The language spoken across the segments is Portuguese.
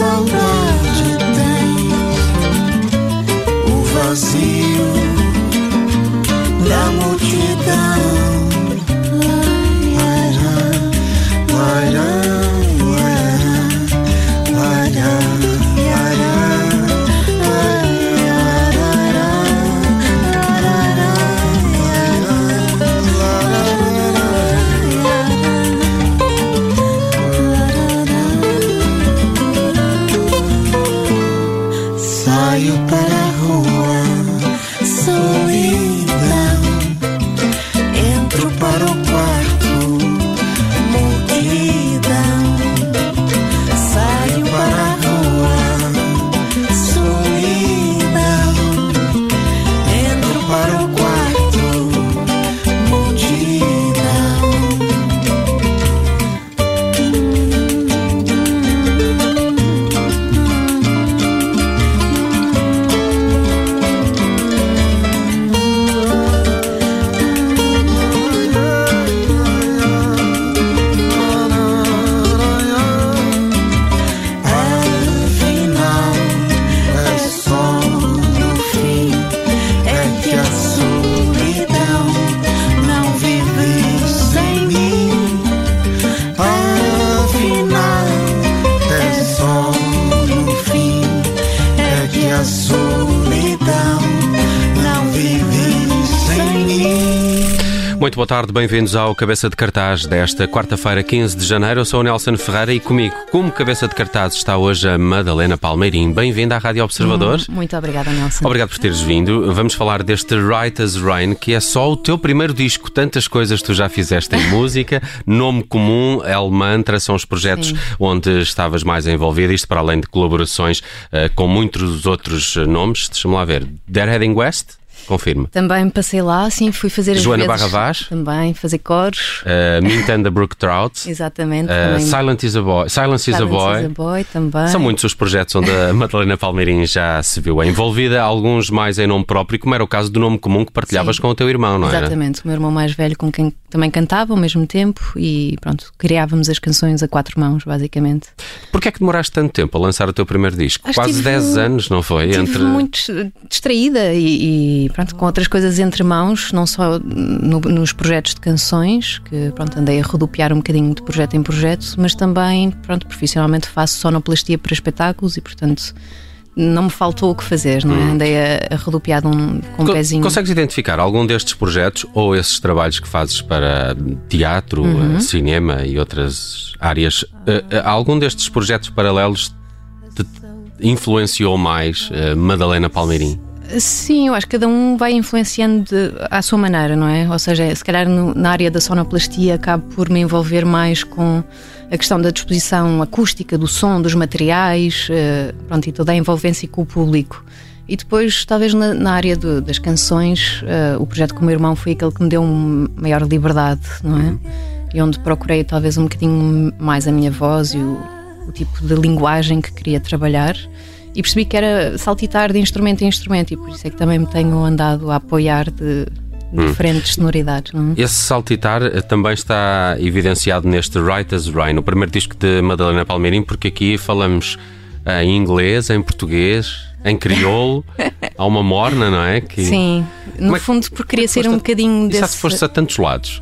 saudade tem. O vazio Saio para Muito boa tarde, bem-vindos ao Cabeça de Cartaz desta quarta-feira, 15 de janeiro. Eu sou o Nelson Ferreira e comigo, como cabeça de cartaz, está hoje a Madalena Palmeirim. Bem-vinda à Rádio Observador. Muito obrigada, Nelson. Obrigado por teres vindo. Vamos falar deste Right as Rain, que é só o teu primeiro disco. Tantas coisas tu já fizeste em música. Nome comum, El Mantra, são os projetos Sim. onde estavas mais envolvida. Isto para além de colaborações eh, com muitos outros eh, nomes. Deixa-me lá ver. They're Heading West? Confirme. Também passei lá, sim, fui fazer as Joana Barra Vaz? Também, fazer coros. Uh, Mint and the Brook Trout. Exatamente. Uh. Silent is a Boy. Silence is a Silence Boy. is a Boy também. São muitos os projetos onde a Madalena Palmeirim já se viu envolvida, alguns mais em nome próprio, como era o caso do nome comum que partilhavas Sim. com o teu irmão, não era? Exatamente, o meu irmão mais velho com quem também cantava ao mesmo tempo e pronto, criávamos as canções a quatro mãos, basicamente. Porquê é que demoraste tanto tempo a lançar o teu primeiro disco? Acho Quase tive- 10 anos, não foi? Estive muito distraída e, e, pronto, com outras coisas entre mãos, não só no- nos projetos de canções, que pronto, andei a rodopiar um bocadinho de projeto em projeto, mas também, pronto, profissionalmente faço sonoplastia para espetáculos e, portanto, não me faltou o que fazer, não é? Andei a, a rodopiar um, com um Co- pezinho. Consegues identificar algum destes projetos ou esses trabalhos que fazes para teatro, Uhum. eh, cinema e outras áreas? eh, algum destes projetos paralelos te influenciou mais eh, Madalena Palmeirim? Sim, eu acho que cada um vai influenciando à sua maneira, não é? Ou seja, se calhar no- na área da sonoplastia acabo por me envolver mais com a questão da disposição acústica, do som, dos materiais, eh, pronto, e toda a envolvência com o público. E depois, talvez na, na área do- das canções, eh, o projeto com o meu irmão foi aquele que me deu maior liberdade, não é? E onde procurei talvez um bocadinho mais a minha voz e o, o tipo de linguagem que queria trabalhar e percebi que era saltitar de instrumento em instrumento e por isso é que também me tenho andado a apoiar de diferentes sonoridades. Não é? Esse saltitar eh, também está evidenciado neste Right as Rain, o primeiro disco de Madalena Palmeirim, porque aqui falamos eh, em inglês, em português, em crioulo, há uma morna, não é? Que... Sim, no é que- fundo porque queria ser um bocadinho E se desse... foste a tantos lados?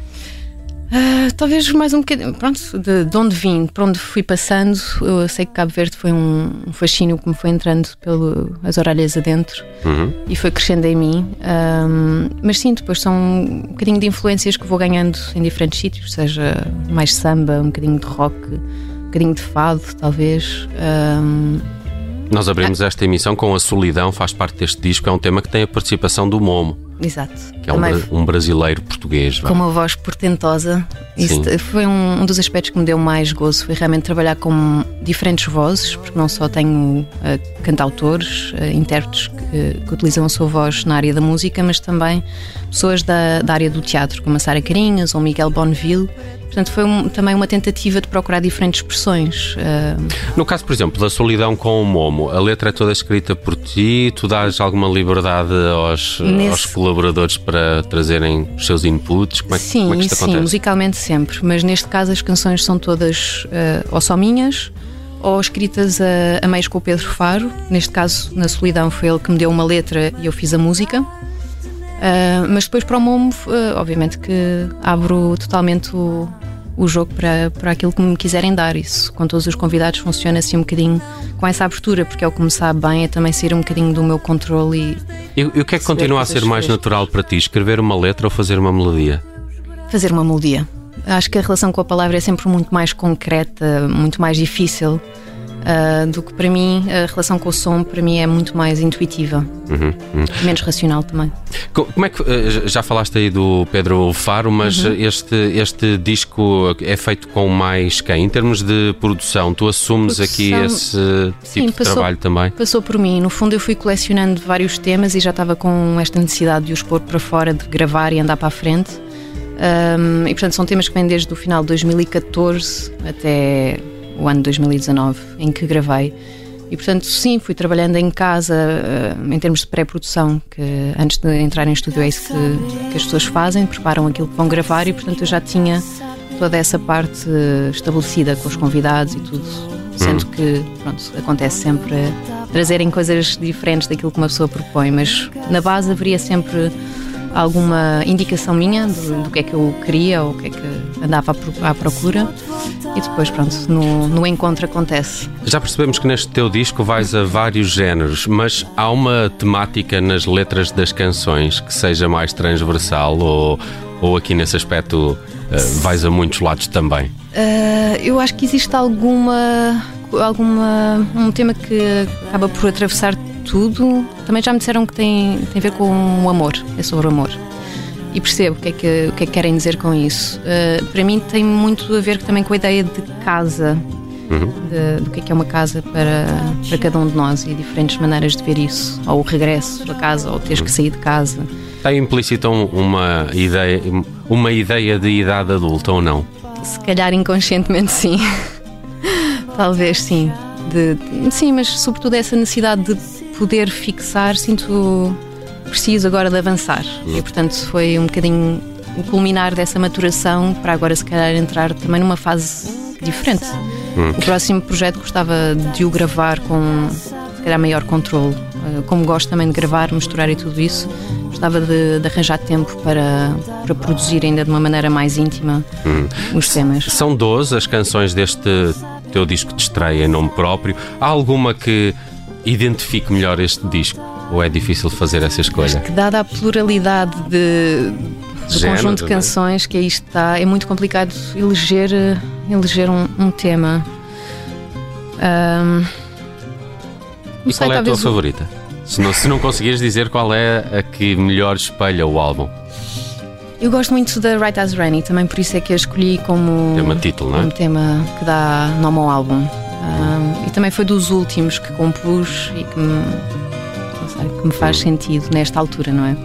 Ah, talvez mais um bocadinho. Pronto, de, de onde vim, para onde fui passando, eu sei que Cabo Verde foi um, um fascínio que me foi entrando pelas orelhas adentro Uhum. e foi crescendo em mim. Ahm, mas sim, depois são um bocadinho de influências que vou ganhando em diferentes sítios, seja mais samba, um bocadinho de rock, um bocadinho de fado, talvez. Ahm, Nós abrimos esta emissão com A Solidão, faz parte deste disco, é um tema que tem a participação do Momo, exato. Que é um, bra- um brasileiro português. com uma voz portentosa. Isso Sim. foi um, um dos aspectos que me deu mais gozo, foi realmente trabalhar com diferentes vozes, porque não só tenho eh, cantautores, eh, intérpretes que, que utilizam a sua voz na área da música, mas também pessoas da, da área do teatro, como a Sara Carinhas ou Miguel Bonneville. Portanto, foi um- também uma tentativa de procurar diferentes expressões. eh, No caso, por exemplo, da solidão com o Momo, a letra é toda escrita por ti, tu dás alguma liberdade aos, Nesse- aos colaboradores para trazerem os seus inputs? Como é, que- sim, como é que isto sim, acontece? musicalmente sempre, mas neste caso as canções são todas eh, ou só minhas ou escritas a, a meios com o Pedro Faro. Neste caso, na Solidão, foi ele que me deu uma letra e eu fiz a música. Ah, mas depois para o Momo, eh, obviamente que abro totalmente o, o jogo para, para aquilo que me quiserem dar. Isso com todos os convidados funciona assim um bocadinho com essa abertura, porque é o sabe bem, é também sair um bocadinho do meu controle e E, e o que é que continua a coisas ser mais frescas. natural para ti? Escrever uma letra ou fazer uma melodia? fazer uma melodia. Acho que a relação com a palavra é sempre muito mais concreta, muito mais difícil ah, do que para mim. A relação com o som, para mim, é muito mais intuitiva, Uhum, uhum. menos racional também. Co- Como é que eh, já falaste aí do Pedro Faro, mas Uhum. este, este disco é feito com mais quem? Em termos de produção, tu assumes aqui Produção- esse tipo Sim, de passou- trabalho também? Passou por mim. No fundo, eu fui colecionando vários temas e já estava com esta necessidade de os pôr para fora, de gravar e andar para a frente. Ahm, e portanto, são temas que vêm desde o final de 2014 até o ano 2019, em que gravei. E portanto, sim, fui trabalhando em casa ah, em termos de pré-produção, que antes de entrar em estúdio é isso que, que as pessoas fazem, preparam aquilo que vão gravar e portanto eu já tinha toda essa parte eh, estabelecida com os convidados e tudo. Sendo que, pronto, acontece sempre trazerem coisas diferentes daquilo que uma pessoa propõe, mas na base haveria sempre alguma indicação minha do, do que é que eu queria ou o que é que andava à, pro- à procura e depois, pronto, no, no encontro acontece. Já percebemos que neste teu disco vais a vários géneros, mas há uma temática nas letras das canções que seja mais transversal ou, ou aqui nesse aspecto eh, vais a muitos lados também? Ah, eu acho que existe alguma, alguma um tema que acaba por atravessar tudo. Também já me disseram que tem, tem a ver com o amor, é sobre o amor. E percebo o que é que, o que, é que querem dizer com isso. Ah, para mim tem muito a ver também com a ideia de casa, de- do que é que é uma casa para, para cada um de nós e diferentes maneiras de ver isso. Ou o regresso a casa, ou teres que sair de casa. Está implícita um- uma ideia, uma ideia de idade adulta ou não? Se calhar inconscientemente sim. Talvez sim. De, sim, mas sobretudo essa necessidade de poder fixar, sinto preciso agora de avançar. E portanto foi um bocadinho o culminar dessa maturação para agora se calhar entrar também numa fase diferente. O próximo projeto gostava de o gravar com se calhar maior controle. Eh, Como gosto também de gravar, misturar e tudo isso, gostava de, de arranjar tempo para, para produzir ainda de uma maneira mais íntima os temas. São 12 as canções deste teu disco de estreia em nome próprio. Há alguma que identifique melhor este disco? Ou é difícil fazer essa escolha? que dada a pluralidade de, do Géneros, conjunto de é? canções que aí está, é muito complicado eleger, eh, eleger um, um tema. Não E qual é a tua o- favorita? Se não, se não conseguires dizer qual é a que melhor espelha o álbum. Eu gosto muito da Right As Rainy, também por isso é que a escolhi como Tema título, não é? como tema que dá nome ao álbum. E também foi dos últimos que compus e que me, sei, que me faz sentido nesta altura, não é?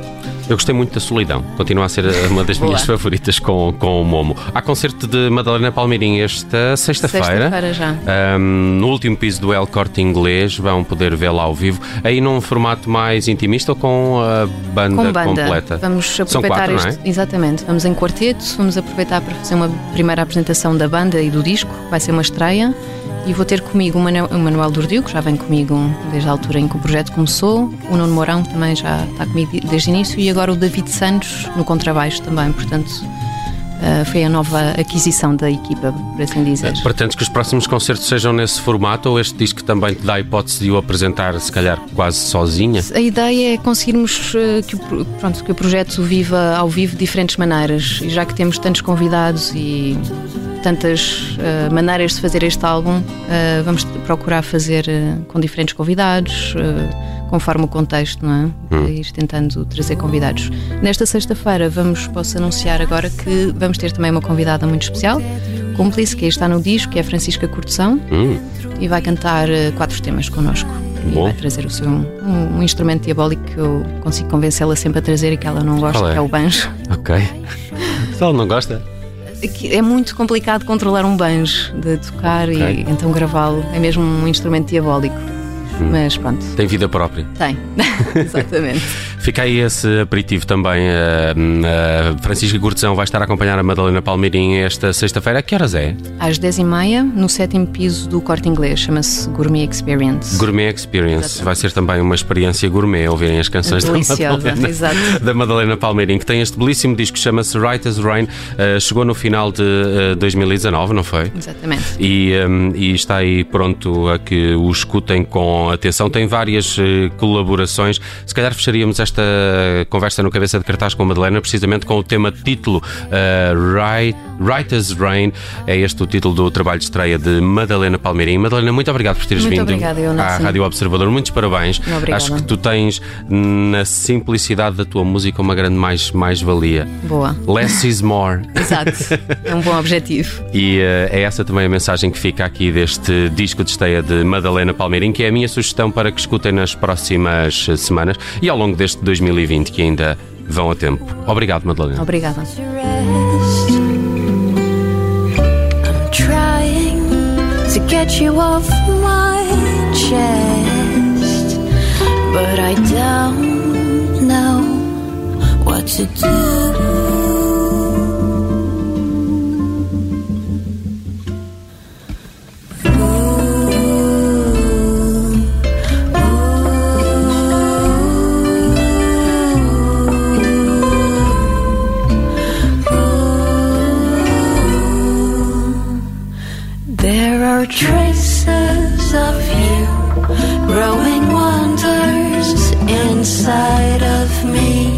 Eu gostei muito da Solidão. Continua a ser uma das minhas favoritas com, com o Momo. Há concerto de Madalena Palmeirim esta sexta-feira. Sexta-feira já. Ahm, no último piso do El Corte Inglês vão poder vê-la ao vivo. Aí num formato mais intimista ou com a banda, Com banda. completa? Vamos São aproveitar quatro, este. não é? Exatamente. Vamos em quarteto, vamos aproveitar para fazer uma primeira apresentação da banda e do disco. Vai ser uma estreia. E vou ter comigo o Manu- o Manuel Dordio, que já vem comigo desde a altura em que o projeto começou. O Nuno Mourão também já está comigo desde o início. E agora o David Santos no contrabaixo também. Portanto, eh, foi a nova aquisição da equipa, por assim dizer. Pretendes que os próximos concertos sejam nesse formato ou este disco também te dá a hipótese de o apresentar, se calhar, quase sozinha? A ideia é conseguirmos eh, que, o, pro- pronto, que o projeto viva ao vivo de diferentes maneiras. E já que temos tantos convidados e tantas eh, maneiras de fazer este álbum, eh, vamos procurar fazer eh, com diferentes convidados, conforme o contexto, não é? Ir tentando trazer convidados. Nesta sexta-feira vamos, posso anunciar agora que vamos ter também uma convidada muito especial, cúmplice, que aí está no disco, que é a Francisca Cortesão, Hum, e vai cantar quatro temas connosco. E Bom. vai trazer o seu um, um instrumento diabólico que eu consigo convencê-la sempre a trazer e que ela não gosta, é? que é o banjo. ok. Se ela não gosta? Que É muito complicado controlar um banjo de tocar Ok. e então gravá-lo. É mesmo um instrumento diabólico. Hum. Mas pronto, Tem vida própria. tem. Exatamente. Fica aí esse aperitivo também. A, a Francisca Cortesão vai estar a acompanhar a Madalena Palmeirim esta sexta-feira. A que horas é? Às 10h30, no sétimo piso do corte inglês, chama-se Gourmet Experience. Gourmet Experience. Vai ser também uma experiência gourmet ouvirem as canções da Madalena, exato. da Madalena Palmeirim, que tem este belíssimo disco que chama-se Right as Rain. Uh, chegou no final de uh, 2019, não foi? Exatamente. E, um, e está aí pronto a que o escutem com atenção. Tem várias colaborações. Se calhar fecharíamos esta conversa no cabeça de cartaz com a Madalena, precisamente com o tema título uh, right, right as Rain. É este o título do trabalho de estreia de Madalena Palmeirim. Madalena, muito obrigado por teres Muito vindo obrigada, eu, à. Rádio Observador. Muitos parabéns. Obrigada. Acho que tu tens na simplicidade da tua música uma grande mais- mais-valia. Boa. Less is more. Exato. É um bom objetivo. E eh, é essa também a mensagem que fica aqui deste disco de esteia de Madalena Palmeirim, que é a minha sugestão para que escutem nas próximas semanas e ao longo deste 2020, que ainda vão a tempo. Obrigado, Madalena. Obrigada. to get you off my chest, but I don't know what to do. Are traces of you growing wonders inside of me,